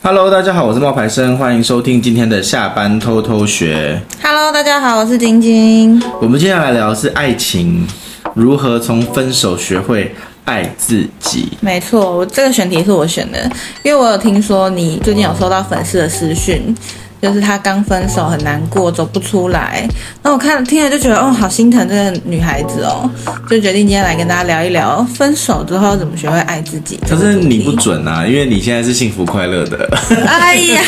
Hello，大家好，我是冒牌生，欢迎收听今天的下班偷偷学。Hello，大家好，我是晶晶。我们接下来聊的是爱情，如何从分手学会爱自己。没错，我这个选题是我选的，因为我有听说你最近有收到粉丝的私讯。就是他刚分手很难过，走不出来。那我看听了就觉得，哦，好心疼这个女孩子哦，就决定今天来跟大家聊一聊分手之后怎么学会爱自己。可是你不准啊，因为你现在是幸福快乐的。哎呀，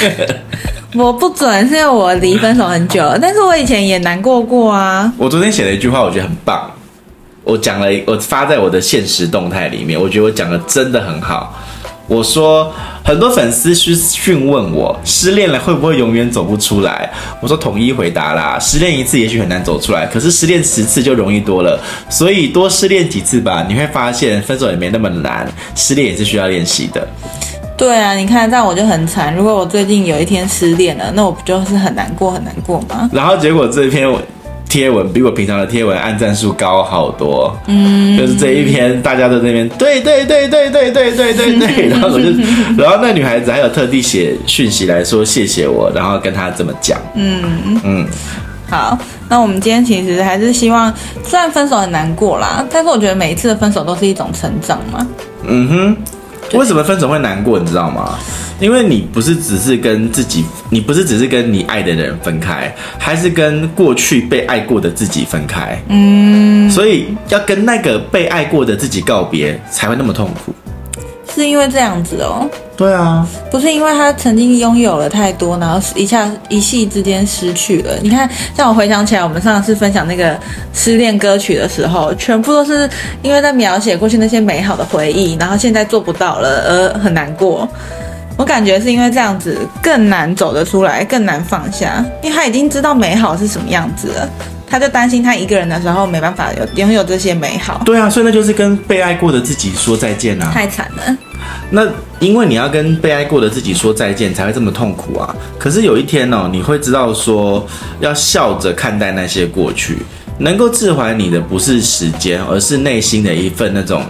我不准，是因为我离分手很久了，但是我以前也难过过啊。我昨天写了一句话，我觉得很棒。我讲了，我发在我的现实动态里面，我觉得我讲的真的很好。我说很多粉丝是询问我失恋了会不会永远走不出来？我说统一回答啦，失恋一次也许很难走出来，可是失恋十次就容易多了，所以多失恋几次吧，你会发现分手也没那么难，失恋也是需要练习的。对啊，你看这样我就很惨。如果我最近有一天失恋了，那我不就是很难过很难过吗？然后结果这篇我。贴文比我平常的贴文按赞数高好多，嗯，就是这一篇大家都在那边对对对对对对对对对，然后我就，然后那女孩子还有特地写讯息来说谢谢我，然后跟她这么讲，嗯。嗯，好，那我们今天其实还是希望，虽然分手很难过啦，但是我觉得每一次的分手都是一种成长嘛，嗯哼。为什么分手会难过？你知道吗？因为你不是只是跟自己，你不是只是跟你爱的人分开，还是跟过去被爱过的自己分开。嗯，所以要跟那个被爱过的自己告别，才会那么痛苦。是因为这样子哦？对啊，不是因为他曾经拥有了太多，然后一下一夕之间失去了。你看，像我回想起来，我们上次分享那个失恋歌曲的时候，全部都是因为在描写过去那些美好的回忆，然后现在做不到了而很难过。我感觉是因为这样子更难走得出来，更难放下，因为他已经知道美好是什么样子了。他就担心他一个人的时候没办法有拥有这些美好。对啊，所以那就是跟被爱过的自己说再见啊！太惨了。那因为你要跟被爱过的自己说再见，才会这么痛苦啊。可是有一天哦，你会知道说要笑着看待那些过去，能够置怀你的不是时间，而是内心的一份那种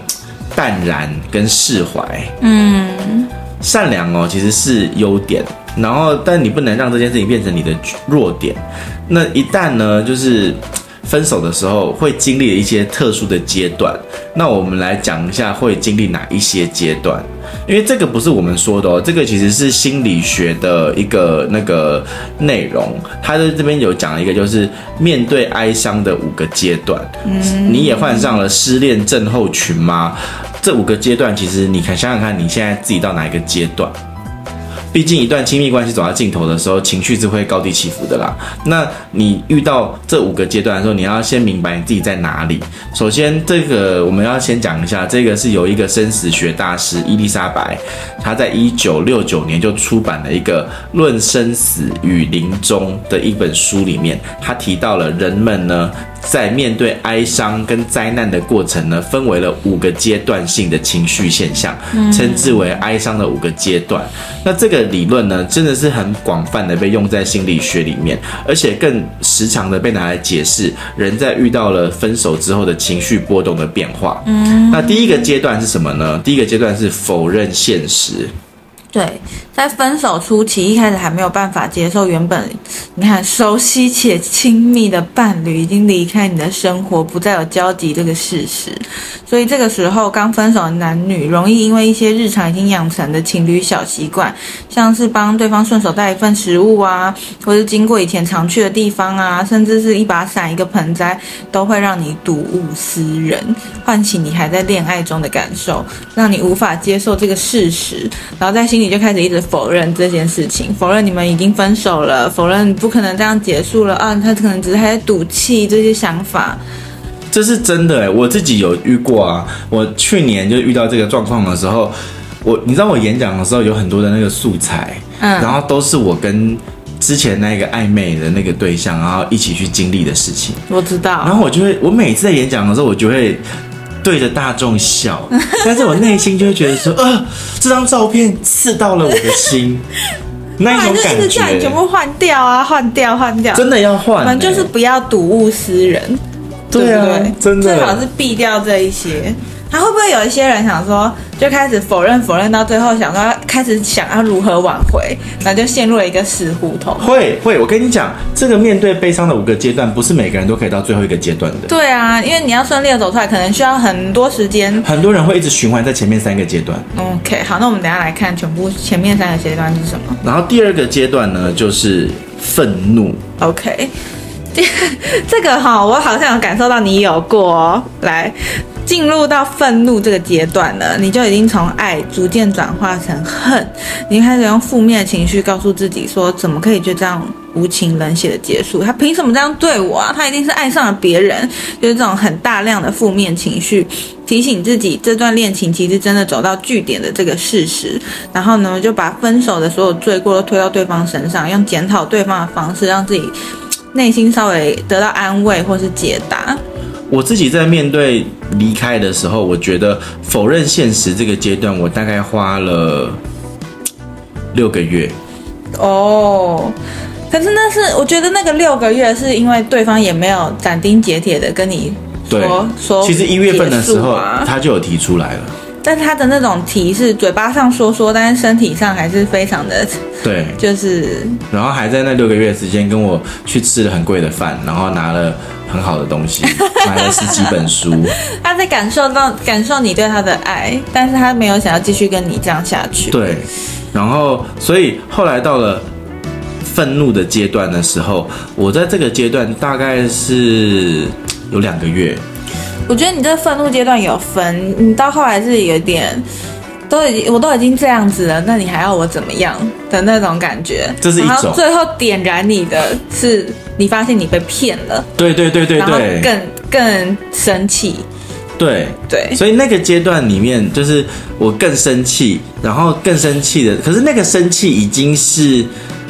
淡然跟释怀。嗯，善良哦，其实是优点。然后，但你不能让这件事情变成你的弱点。那一旦呢，就是分手的时候会经历一些特殊的阶段。那我们来讲一下会经历哪一些阶段，因为这个不是我们说的哦，这个其实是心理学的一个那个内容。他在这边有讲一个，就是面对哀伤的五个阶段。嗯，你也患上了失恋症候群吗？这五个阶段，其实你看想想看，你现在自己到哪一个阶段？毕竟，一段亲密关系走到尽头的时候，情绪是会高低起伏的啦。那你遇到这五个阶段的时候，你要先明白你自己在哪里。首先，这个我们要先讲一下，这个是由一个生死学大师伊丽莎白，她在一九六九年就出版了一个《论生死与临终》的一本书，里面她提到了人们呢。在面对哀伤跟灾难的过程呢，分为了五个阶段性的情绪现象，称之为哀伤的五个阶段。那这个理论呢，真的是很广泛的被用在心理学里面，而且更时常的被拿来解释人在遇到了分手之后的情绪波动的变化。嗯，那第一个阶段是什么呢？第一个阶段是否认现实。对，在分手初期，一开始还没有办法接受原本你看熟悉且亲密的伴侣已经离开你的生活，不再有交集这个事实。所以这个时候，刚分手的男女容易因为一些日常已经养成的情侣小习惯，像是帮对方顺手带一份食物啊，或是经过以前常去的地方啊，甚至是一把伞、一个盆栽，都会让你睹物思人，唤起你还在恋爱中的感受，让你无法接受这个事实，然后在心。里就开始一直否认这件事情，否认你们已经分手了，否认不可能这样结束了啊！他可能只是还在赌气，这些想法，这是真的诶，我自己有遇过啊。我去年就遇到这个状况的时候，我你知道我演讲的时候有很多的那个素材，嗯，然后都是我跟之前那个暧昧的那个对象，然后一起去经历的事情。我知道，然后我就会，我每次在演讲的时候，我就会。对着大众笑，但是我内心就会觉得说，呃，这张照片刺到了我的心，那一种感觉。叫你全部换掉啊，换掉，换掉，真的要换。我们就是不要睹物思人，对啊，对不对？真的，最好是避掉这一些。他会不会有一些人想说，就开始否认否认到最后，想说开始想要如何挽回，然后就陷入了一个死胡同。会会，我跟你讲，这个面对悲伤的五个阶段，不是每个人都可以到最后一个阶段的。对啊，因为你要顺利的走出来，可能需要很多时间。很多人会一直循环在前面三个阶段。OK，好，那我们等一下来看全部前面三个阶段是什么。然后第二个阶段呢，就是愤怒。OK，这个哈，我好像有感受到你有过哦。来。进入到愤怒这个阶段了，你就已经从爱逐渐转化成恨，你开始用负面情绪告诉自己说，怎么可以就这样无情冷血的结束？他凭什么这样对我啊？他一定是爱上了别人，就是这种很大量的负面情绪，提醒自己这段恋情其实真的走到据点的这个事实。然后呢，就把分手的所有罪过都推到对方身上，用检讨对方的方式，让自己内心稍微得到安慰或是解答。我自己在面对离开的时候，我觉得否认现实这个阶段，我大概花了六个月。哦，可是那是我觉得那个六个月是因为对方也没有斩钉截铁的跟你说对说，其实一月份的时候他就有提出来了，但他的那种提是嘴巴上说说，但是身体上还是非常的对，就是然后还在那六个月时间跟我去吃了很贵的饭，然后拿了。很好的东西，买了十几本书。他在感受到感受你对他的爱，但是他没有想要继续跟你这样下去。对，然后所以后来到了愤怒的阶段的时候，我在这个阶段大概是有两个月。我觉得你这愤怒阶段有分，你到后来是有点。都已经，我都已经这样子了，那你还要我怎么样的那种感觉？这是一种。最后点燃你的是，你发现你被骗了。对对对对对。然后更更生气。对对。所以那个阶段里面，就是我更生气，然后更生气的，可是那个生气已经是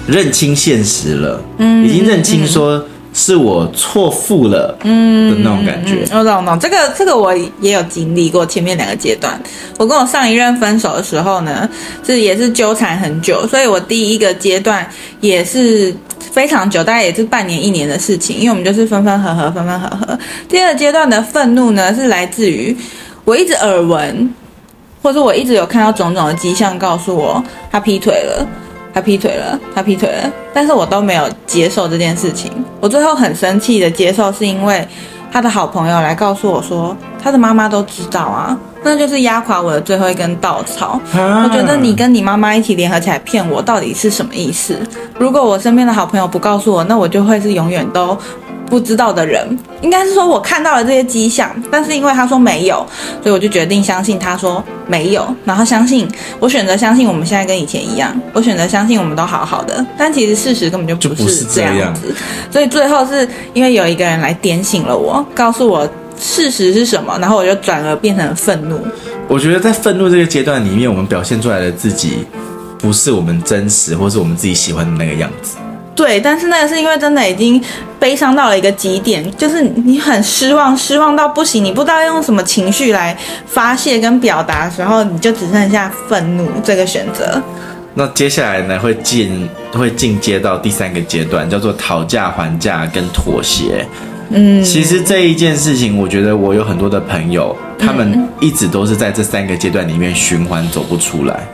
认清现实了，嗯，已经认清说。是我错付了，嗯的那种感觉。我懂，我懂。这个这个我也有经历过前面两个阶段。我跟我上一任分手的时候呢，是也是纠缠很久，所以我第一个阶段也是非常久，大概也是半年一年的事情，因为我们就是分分合合，分分合合。第二阶段的愤怒呢，是来自于我一直耳闻，或者我一直有看到种种的迹象，告诉我他劈腿了。他劈腿了，他劈腿了，但是我都没有接受这件事情。我最后很生气的接受，是因为他的好朋友来告诉我说，他的妈妈都知道啊，那就是压垮我的最后一根稻草。我觉得你跟你妈妈一起联合起来骗我，到底是什么意思？如果我身边的好朋友不告诉我，那我就会是永远都。不知道的人，应该是说我看到了这些迹象，但是因为他说没有，所以我就决定相信他说没有，然后相信我选择相信我们现在跟以前一样，我选择相信我们都好好的，但其实事实根本就不是这样子，所以最后是因为有一个人来点醒了我，告诉我事实是什么，然后我就转而变成愤怒。我觉得在愤怒这个阶段里面，我们表现出来的自己不是我们真实或是我们自己喜欢的那个样子。对，但是那个是因为真的已经悲伤到了一个极点，就是你很失望，失望到不行，你不知道用什么情绪来发泄跟表达的时候，你就只剩下愤怒这个选择。那接下来呢，会进会进阶到第三个阶段，叫做讨价还价跟妥协。嗯，其实这一件事情，我觉得我有很多的朋友，他们一直都是在这三个阶段里面循环走不出来。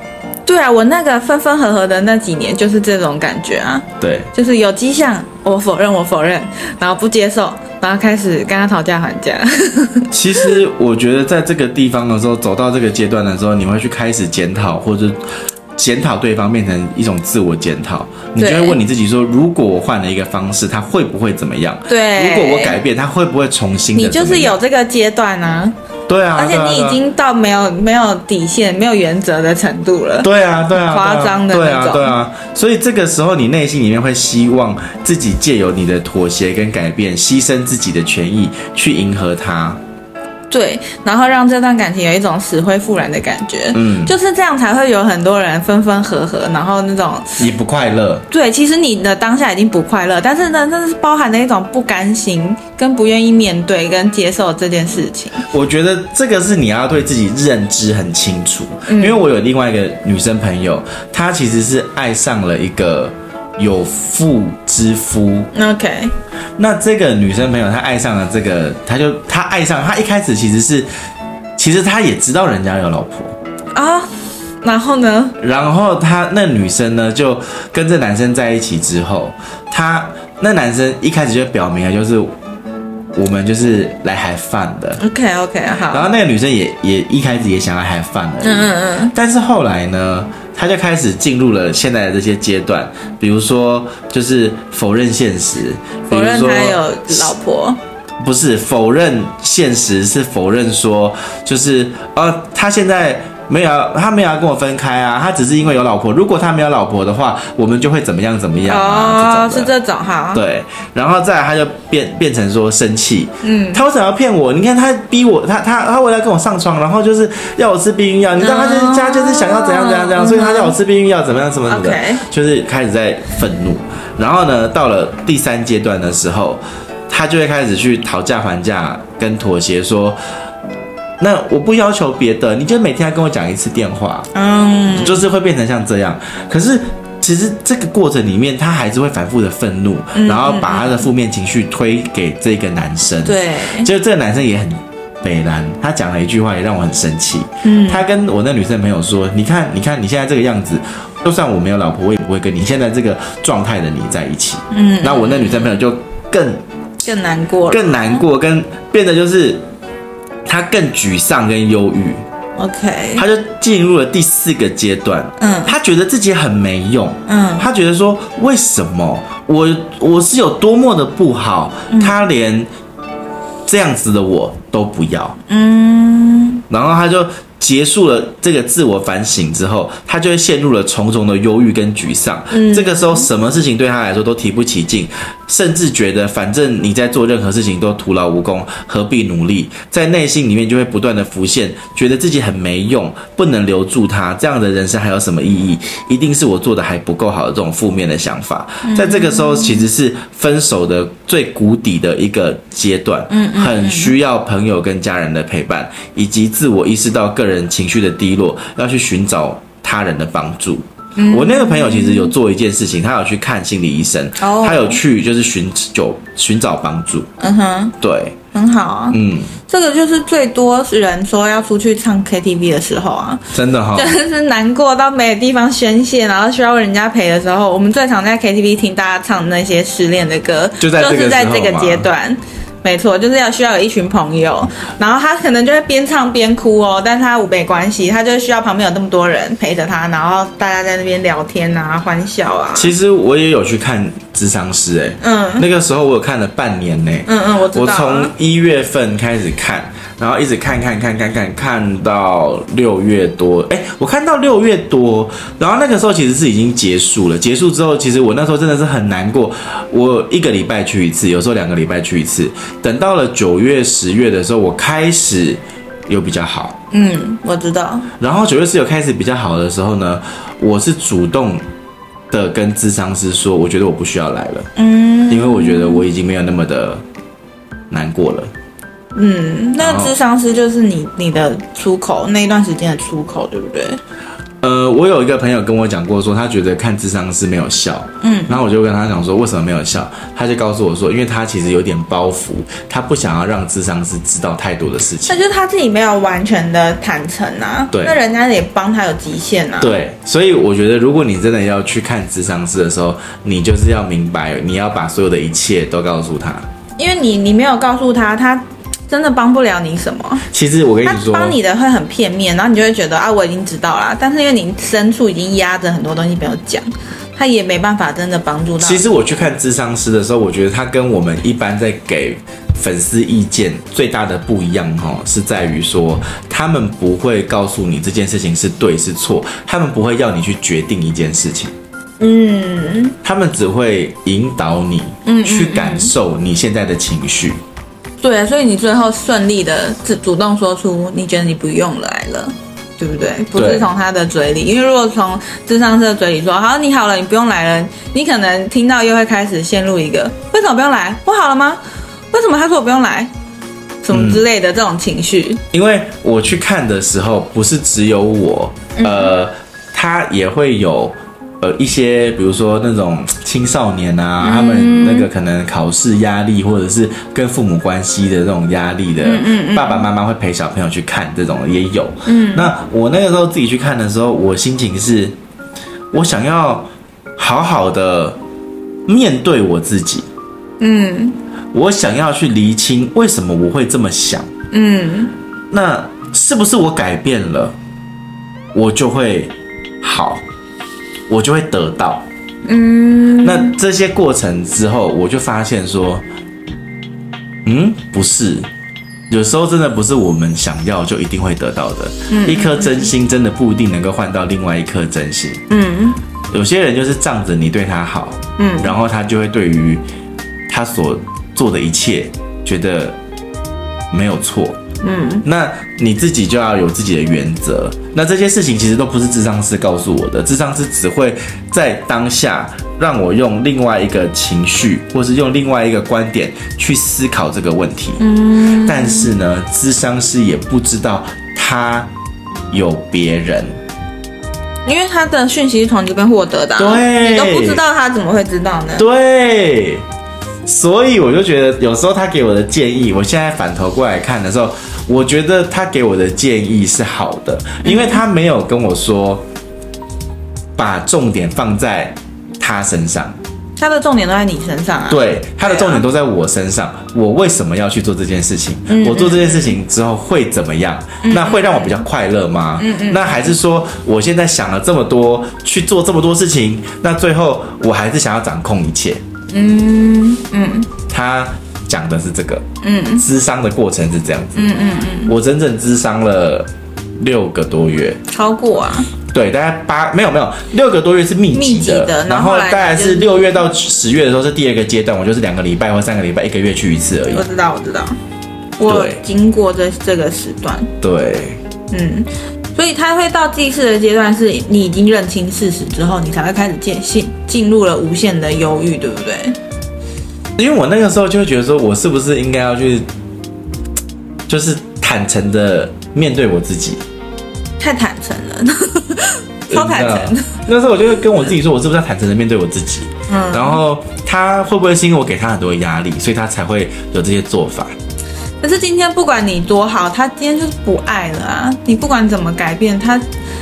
对啊，我那个分分合合的那几年就是这种感觉啊。对，就是有迹象，我否认，我否认，然后不接受，然后开始跟他讨价还价。其实我觉得在这个地方的时候，走到这个阶段的时候，你会去开始检讨，或者检讨对方，变成一种自我检讨。你就会问你自己说：如果我换了一个方式，他会不会怎么样？对，如果我改变，他会不会重新？你就是有这个阶段啊。对啊，而且你已经到没有没有底线、没有原则的程度了。对啊，对啊，夸张的那种。对啊，对啊。所以这个时候，你内心里面会希望自己借由你的妥协跟改变，牺牲自己的权益去迎合他。对，然后让这段感情有一种死灰复燃的感觉，嗯，就是这样才会有很多人分分合合，然后那种你不快乐。对，其实你的当下已经不快乐，但是呢，那是包含的一种不甘心跟不愿意面对跟接受这件事情。我觉得这个是你要对自己认知很清楚，嗯，因为我有另外一个女生朋友，她其实是爱上了一个。有妇之夫，OK。那这个女生朋友她爱上了这个，她就她爱上她一开始其实是，其实她也知道人家有老婆啊。然后呢？然后他那女生呢，就跟这男生在一起之后，他那男生一开始就表明了，就是我们就是来 have fun 的。OK OK 好。然后那个女生也也一开始也想要 have fun 的。嗯嗯嗯。但是后来呢，他就开始进入了现在的这些阶段，比如说就是否认现实，否认他有老婆。不是否认现实，是否认说就是呃，他现在。没有，他没有要跟我分开啊，他只是因为有老婆。如果他没有老婆的话，我们就会怎么样怎么样啊？哦，是这种哈。对，然后再来他就变变成说生气，嗯，他为什么要骗我？你看他逼我，他他他为了跟我上床，然后就是要我吃避孕药，你知道他就是他就是想要怎样怎样怎样，所以他叫我吃避孕药，怎么样怎么怎么的，就是开始在愤怒。然后呢，到了第三阶段的时候，他就会开始去讨价还价跟妥协说。那我不要求别的，你就每天要跟我讲一次电话，嗯，就是会变成像这样。可是其实这个过程里面，他还是会反复的愤怒，嗯，然后把他的负面情绪推给这个男生。对，就这个男生也很北烂，他讲了一句话也让我很生气。嗯，他跟我那女生朋友说：“你看，你看你现在这个样子，就算我没有老婆，我也不会跟你现在这个状态的你在一起。”嗯，那我那女生朋友就更更难过了，更难过，跟变得就是。他更沮丧跟忧郁，OK，他就进入了第四个阶段，嗯，他觉得自己很没用，嗯，他觉得说，为什么？我我是有多么的不好，嗯，他连这样子的我都不要，嗯，然后他就。结束了这个自我反省之后，他就会陷入了重重的忧郁跟沮丧。嗯，这个时候什么事情对他来说都提不起劲，甚至觉得反正你在做任何事情都徒劳无功，何必努力？在内心里面就会不断的浮现，觉得自己很没用，不能留住他，这样的人生还有什么意义？一定是我做的还不够好的这种负面的想法。在这个时候，其实是分手的最谷底的一个阶段，嗯，很需要朋友跟家人的陪伴，以及自我意识到个人情绪的低落，要去寻找他人的帮助。嗯。我那个朋友其实有做一件事情，他有去看心理医生，哦，他有去就是寻求寻找帮助。嗯哼，对，很好啊。嗯，这个就是最多人说要出去唱 KTV 的时候啊，真的哈，就是难过到没有地方宣泄，然后需要人家陪的时候，我们最常在 KTV 听大家唱那些失恋的歌，就在就是在这个阶段。没错，就是要需要有一群朋友，然后他可能就会边唱边哭哦，但是他无没关系，他就需要旁边有那么多人陪着他，然后大家在那边聊天啊，欢笑啊。其实我也有去看智商师，哎，嗯，那个时候我有看了半年呢，嗯嗯，我知道，我从一月份开始看。然后一直看看看看看看到六月多，哎，我看到六月多，然后那个时候其实是已经结束了。结束之后，其实我那时候真的是很难过。我一个礼拜去一次，有时候两个礼拜去一次。等到了九月、十月的时候，我开始有比较好。嗯，我知道。然后九月、十月开始比较好的时候呢，我是主动的跟智商师说，我觉得我不需要来了。嗯，因为我觉得我已经没有那么的难过了。嗯，那智商师就是你你的出口，那一段时间的出口，对不对？呃，我有一个朋友跟我讲过，说他觉得看智商是没有效。嗯，然后我就跟他讲说，为什么没有效？他就告诉我说，因为他其实有点包袱，他不想要让智商师知道太多的事情。那就是他自己没有完全的坦诚啊。对，那人家也帮他有极限啊。对，所以我觉得，如果你真的要去看智商师的时候，你就是要明白，你要把所有的一切都告诉他。因为你你没有告诉他，他。真的帮不了你什么。其实我跟你说，他帮你的会很片面，然后你就会觉得啊，我已经知道啦。但是因为你深处已经压着很多东西没有讲，他也没办法真的帮助到。其实我去看智商师的时候，我觉得他跟我们一般在给粉丝意见最大的不一样哦，是在于说他们不会告诉你这件事情是对是错，他们不会要你去决定一件事情。嗯，他们只会引导你，嗯，去感受你现在的情绪。对啊，所以你最后顺利的自主动说出你觉得你不用来了，对不对？不是从他的嘴里，因为如果从智商师的嘴里说好你好了，你不用来了，你可能听到又会开始陷入一个为什么不用来？我好了吗？为什么他说我不用来？什么之类的这种情绪。嗯，因为我去看的时候，不是只有我，呃，他也会有。呃一些，比如说那种青少年啊，嗯、他们那个可能考试压力，或者是跟父母关系的这种压力的，嗯嗯嗯爸爸妈妈会陪小朋友去看这种也有。嗯，那我那个时候自己去看的时候，我心情是，我想要好好的面对我自己。嗯，我想要去厘清为什么我会这么想。嗯，那是不是我改变了，我就会好，我就会得到？嗯，那这些过程之后，我就发现说，嗯，不是，有时候真的不是我们想要就一定会得到的。嗯，一颗真心真的不一定能够换到另外一颗真心。嗯，有些人就是仗着你对他好，嗯，然后他就会对于他所做的一切觉得没有错。嗯，那你自己就要有自己的原则。那这些事情其实都不是智商师告诉我的，智商师只会在当下让我用另外一个情绪，或是用另外一个观点去思考这个问题。嗯，但是呢，智商师也不知道他有别人，因为他的讯息是从这边获得的，对，你都不知道他怎么会知道呢？对。所以我就觉得，有时候他给我的建议，我现在反头过来看的时候，我觉得他给我的建议是好的，因为他没有跟我说把重点放在他身上，他的重点都在你身上啊。对，他的重点都在我身上。我为什么要去做这件事情？我做这件事情之后会怎么样？那会让我比较快乐吗？那还是说我现在想了这么多，去做这么多事情，那最后我还是想要掌控一切？嗯嗯，他讲的是这个，嗯，咨商的过程是这样子，嗯嗯嗯，我整整咨商了六个多月，超过啊，对，大概八没有没有六个多月是密集的，密集的，然后大概是六月到十月的时候是第二个阶段，我就是两个礼拜或三个礼拜一个月去一次而已。我知道我知道，我经过这这个时段，对，嗯。所以他会到记事的阶段，是你已经认清事实之后，你才会开始进进进入了无限的忧郁，对不对？因为我那个时候就会觉得说，我是不是应该要去，就是坦诚的面对我自己？太坦诚了，超坦诚。那时候我就会跟我自己说，我是不是要坦诚的面对我自己？嗯。然后他会不会是因为我给他很多压力，所以他才会有这些做法？可是今天不管你多好，他今天就是不爱了啊！你不管怎么改变，他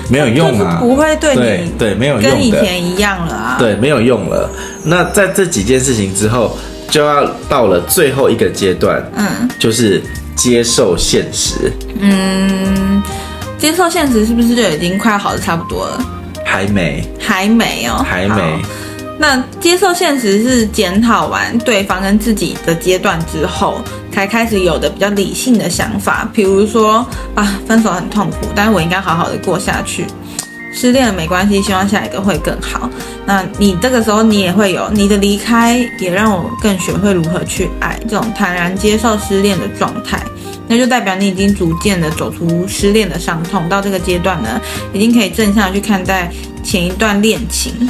没有用啊，不会对你对，对没有用，跟以前一样了啊！对，没有用了。那在这几件事情之后，就要到了最后一个阶段，嗯，就是接受现实。嗯，接受现实是不是就已经快好的差不多了？还没，还没哦，还没。那接受现实是检讨完对方跟自己的阶段之后，才开始有的比较理性的想法。比如说啊，分手很痛苦，但是我应该好好的过下去。失恋了没关系，希望下一个会更好。那你这个时候你也会有你的离开，也让我更学会如何去爱，这种坦然接受失恋的状态，那就代表你已经逐渐的走出失恋的伤痛。到这个阶段呢，已经可以正向去看待前一段恋情。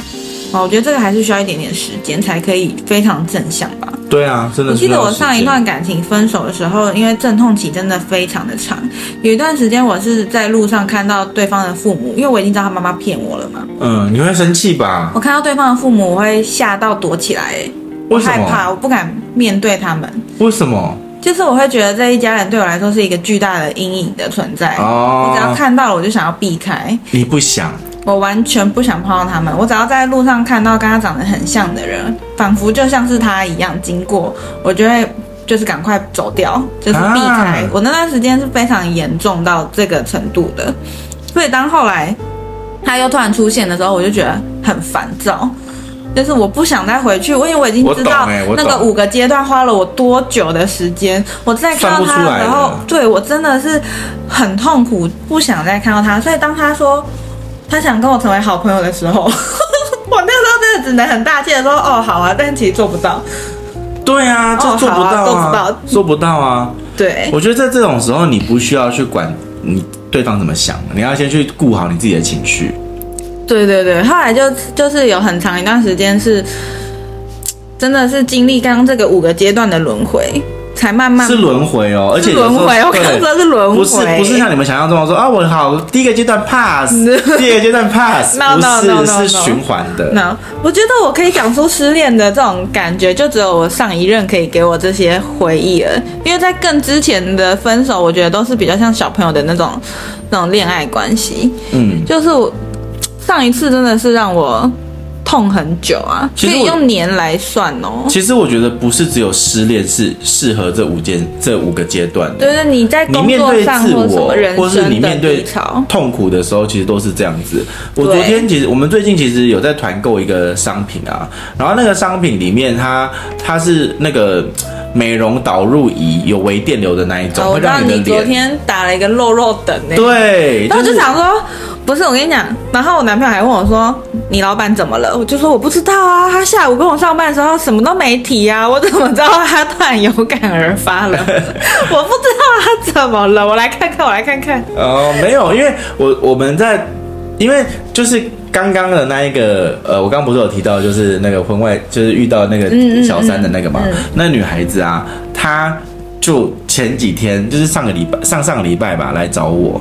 我觉得这个还是需要一点点时间才可以非常正向吧。对啊，真的。我记得我上一段感情分手的时候，因为阵痛期真的非常的长，有一段时间我是在路上看到对方的父母，因为我已经知道他妈妈骗我了嘛。嗯，你会生气吧？我看到对方的父母，我会吓到躲起来，我害怕，我不敢面对他们。为什么？就是我会觉得这一家人对我来说是一个巨大的阴影的存在。哦。我只要看到了，我就想要避开。你不想？我完全不想碰到他们，我只要在路上看到跟他长得很像的人，仿佛就像是他一样经过，我就会就是赶快走掉，就是避开。啊、我那段时间是非常严重到这个程度的，所以当后来他又突然出现的时候，我就觉得很烦躁，就是我不想再回去，因为我已经知道那个五个阶段花了我多久的时间，我再看到他的时候，对我真的是很痛苦，不想再看到他，所以当他说。他想跟我成为好朋友的时候，我那时候真的只能很大气的说：“哦，好啊。”但其实做不到。对啊，这做不到啊，做不到，做不到啊。对，我觉得在这种时候，你不需要去管你对方怎么想，你要先去顾好你自己的情绪。对对对，后来就就是有很长一段时间是，真的是经历刚刚这个五个阶段的轮回。才慢慢是轮回哦，而且轮回，我刚刚说是轮回，不是不是像你们想象中的说啊，我好第一个阶段 pass，第二个阶段 no, no, no, 是循环的。no，我觉得我可以讲出失恋的这种感觉，就只有我上一任可以给我这些回忆了，因为在更之前的分手，我觉得都是比较像小朋友的那种那种恋爱关系。嗯，就是我上一次真的是让我。痛很久啊，可以用年来算哦。其实我觉得不是只有失恋是适合这五件这五个阶段的。对对，你在工作上或什么人生的低潮、痛苦的时候，其实都是这样子。我昨天其实我们最近其实有在团购一个商品啊，然后那个商品里面它它是那个美容导入仪，有微电流的那一种，会让你的脸。你昨天打了一个肉肉等呢。对，然后就想说。不是我跟你讲，然后我男朋友还问我说：“你老板怎么了？”我就说：“我不知道啊，他下午跟我上班的时候什么都没提啊，我怎么知道他突然有感而发了？我不知道他怎么了，我来看看，我来看看。”哦，没有，因为我我们在，因为就是刚刚的那一个，呃，我刚刚不是有提到，就是那个婚外，就是遇到那个小三的那个嘛，嗯嗯嗯、那女孩子啊，她就前几天，就是上个礼拜，上上个礼拜吧，来找我。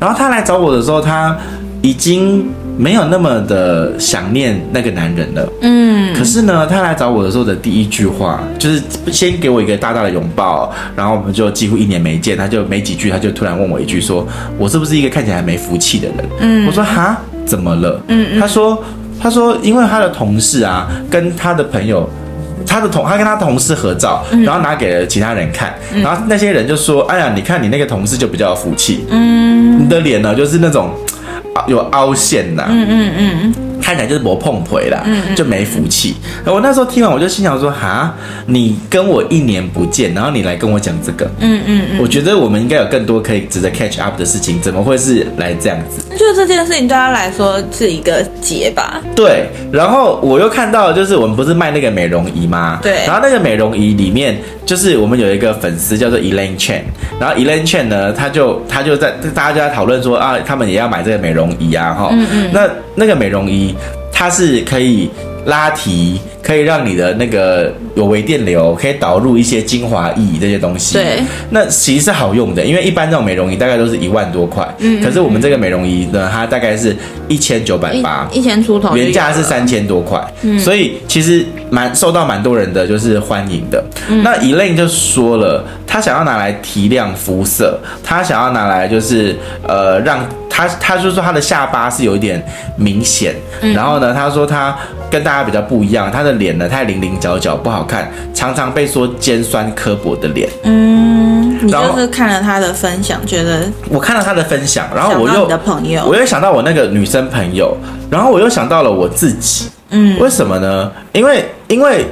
然后他来找我的时候，他已经没有那么的想念那个男人了。嗯。可是呢，他来找我的时候的第一句话，就是先给我一个大大的拥抱，然后我们就几乎一年没见，他就没几句，他就突然问我一句说，说我是不是一个看起来没福气的人？嗯。我说哈，怎么了？嗯嗯。他说，他说，因为他的同事啊，跟他的朋友。他的同他跟他同事合照，然后拿给了其他人看，嗯、然后那些人就说：“哎呀，你看你那个同事就比较有福气，嗯，你的脸呢就是那种有凹陷呐，嗯嗯嗯。”看起来就是磨碰腿啦，就没福气。我那时候听完，我就心想说：哈，你跟我一年不见，然后你来跟我讲这个，嗯嗯，我觉得我们应该有更多可以值得 catch up 的事情，怎么会是来这样子？就这件事情对他来说是一个结吧？对。然后我又看到，就是我们不是卖那个美容仪吗？对。然后那个美容仪里面，就是我们有一个粉丝叫做 Elaine Chen，然后 Elaine Chen 呢，他就他就在大家就在讨论说啊，他们也要买这个美容仪啊，哈，嗯嗯，那那个美容仪。它是可以拉提，可以让你的那个有微电流，可以导入一些精华液这些东西。对，那其实是好用的，因为一般这种美容仪大概都是一万多块，嗯，可是我们这个美容仪呢，它大概是一千九百八，一千出头，原价是三千多块，嗯，所以其实蛮受到蛮多人的就是欢迎的。嗯，那 Elaine 就说了，他想要拿来提亮肤色，他想要拿来就是呃让。他他就说他的下巴是有一点明显，嗯、然后呢，他说他跟大家比较不一样，他的脸呢太棱棱角角不好看，常常被说尖酸刻薄的脸。嗯，你就是看了他的分享，觉得我看了他的分享，然后我又你的朋友，我又想到我那个女生朋友，然后我又想到了我自己。嗯，为什么呢？因为因为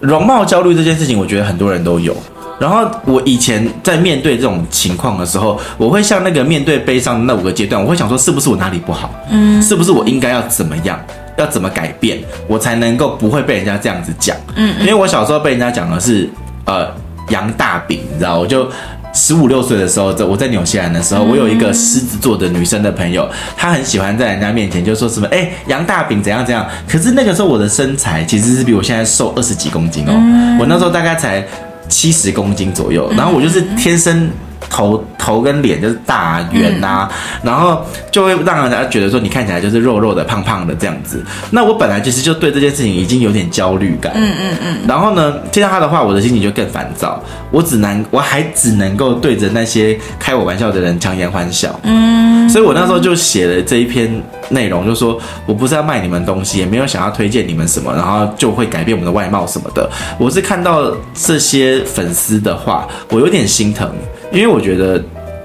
容貌焦虑这件事情，我觉得很多人都有。然后我以前在面对这种情况的时候，我会像那个面对悲伤的那五个阶段，我会想说，是不是我哪里不好？嗯，是不是我应该要怎么样，要怎么改变，我才能够不会被人家这样子讲？嗯，因为我小时候被人家讲的是，呃，杨大饼，你知道，我就十五六岁的时候，在我在纽西兰的时候，我有一个狮子座的女生的朋友，她很喜欢在人家面前就说什么，哎，杨大饼怎样怎样。可是那个时候我的身材其实是比我现在瘦二十几公斤哦，我那时候大概才。七十公斤左右，然后我就是天生头头跟脸就是大圆呐、啊，然后就会让人家觉得说你看起来就是肉肉的、胖胖的这样子。那我本来其实就对这件事情已经有点焦虑感，嗯嗯嗯。然后呢，听到他的话，我的心情就更烦躁。我只能，我还只能够对着那些开我玩笑的人强颜欢笑，嗯。所以我那时候就写了这一篇内容，就说我不是要卖你们东西，也没有想要推荐你们什么，然后就会改变我们的外貌什么的。我是看到这些粉丝的话，我有点心疼，因为我觉得。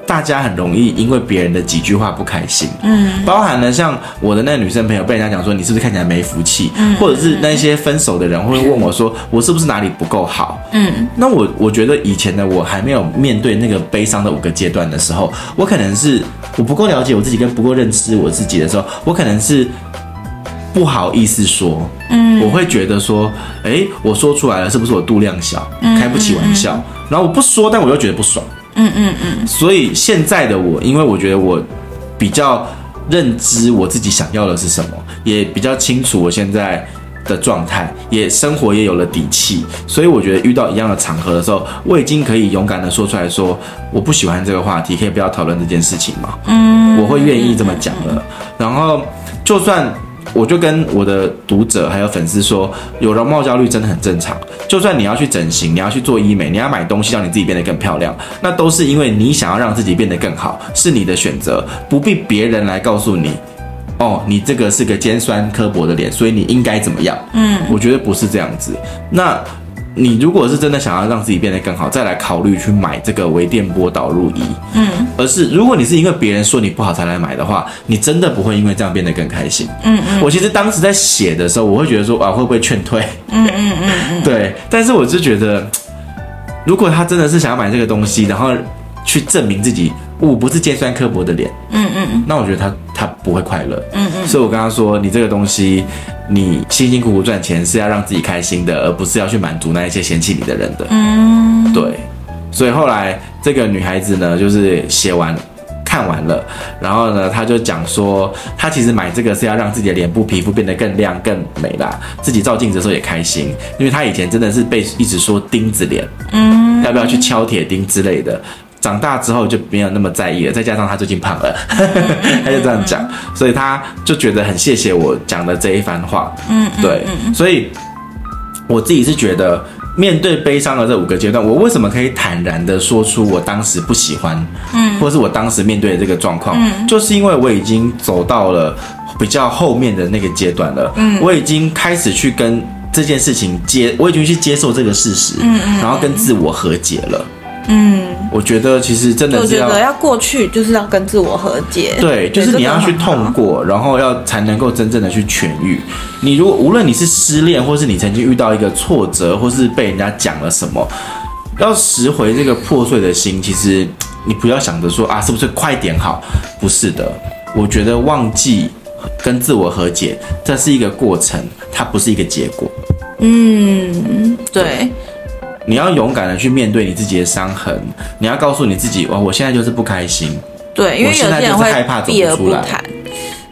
大家很容易因为别人的几句话不开心，嗯，包含了像我的那个女生朋友被人家讲说你是不是看起来没福气，嗯，或者是那些分手的人会问我说我是不是哪里不够好，嗯，那我我觉得以前的我还没有面对那个悲伤的五个阶段的时候，我可能是我不够了解我自己跟不够认知我自己的时候，我可能是不好意思说，嗯，我会觉得说，哎，我说出来了是不是我度量小，开不起玩笑，然后我不说，但我又觉得不爽。嗯嗯嗯，所以现在的我，因为我觉得我比较认知我自己想要的是什么，也比较清楚我现在的状态，也生活也有了底气，所以我觉得遇到一样的场合的时候，我已经可以勇敢的说出来说，我不喜欢这个话题，可以不要讨论这件事情吗？嗯，我会愿意这么讲了。然后，就算我就跟我的读者还有粉丝说，有容貌焦虑真的很正常。就算你要去整形，你要去做医美，你要买东西让你自己变得更漂亮，那都是因为你想要让自己变得更好，是你的选择，不必别人来告诉你。哦，你这个是个尖酸刻薄的脸，所以你应该怎么样？嗯，我觉得不是这样子。那你如果是真的想要让自己变得更好，再来考虑去买这个微电波导入仪。嗯，而是如果你是因为别人说你不好才来买的话，你真的不会因为这样变得更开心。嗯嗯。我其实当时在写的时候，我会觉得说啊，会不会劝退？嗯嗯嗯嗯。对，但是我就觉得，如果他真的是想要买这个东西，然后去证明自己。我不是尖酸刻薄的脸，嗯嗯嗯，那我觉得他他不会快乐，嗯嗯，所以我跟他说，你这个东西，你辛辛苦苦赚钱是要让自己开心的，而不是要去满足那一些嫌弃你的人的，嗯，对，所以后来这个女孩子呢，就是写完看完了，然后呢，她就讲说，她其实买这个是要让自己的脸部皮肤变得更亮更美啦，自己照镜子的时候也开心，因为她以前真的是被一直说钉子脸，嗯，要不要去敲铁钉之类的。长大之后就没有那么在意了，再加上他最近胖了，他就这样讲，所以他就觉得很谢谢我讲的这一番话。嗯，对，所以我自己是觉得，面对悲伤的这五个阶段，我为什么可以坦然的说出我当时不喜欢，嗯，或是我当时面对的这个状况，嗯，就是因为我已经走到了比较后面的那个阶段了，嗯，我已经开始去跟这件事情接，我已经去接受这个事实，嗯嗯，然后跟自我和解了。嗯，我觉得其实真的是要，我觉得要过去，就是要跟自我和解。对，就是你要去痛过，然后要才能够真正的去痊愈。你如果无论你是失恋，或是你曾经遇到一个挫折，或是被人家讲了什么，要拾回这个破碎的心，其实你不要想着说啊，是不是快点好？不是的，我觉得忘记跟自我和解，这是一个过程，它不是一个结果。嗯，对。对你要勇敢的去面对你自己的伤痕，你要告诉你自己，哇，我现在就是不开心。对，因为有些人会避而不谈，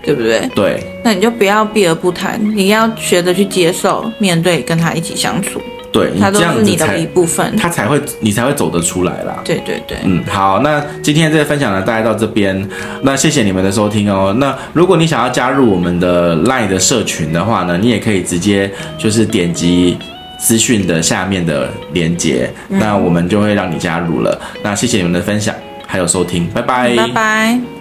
对不对？对。那你就不要避而不谈，你要学着去接受、面对，跟他一起相处。对，他都是你的一部分，他才会，你才会走得出来啦。对对对。嗯，好，那今天这个分享呢，大概到这边，那谢谢你们的收听哦。那如果你想要加入我们的 LINE 的社群的话呢，你也可以直接就是点击。资讯的下面的连接，那我们就会让你加入了。那谢谢你们的分享，还有收听，拜拜，拜拜。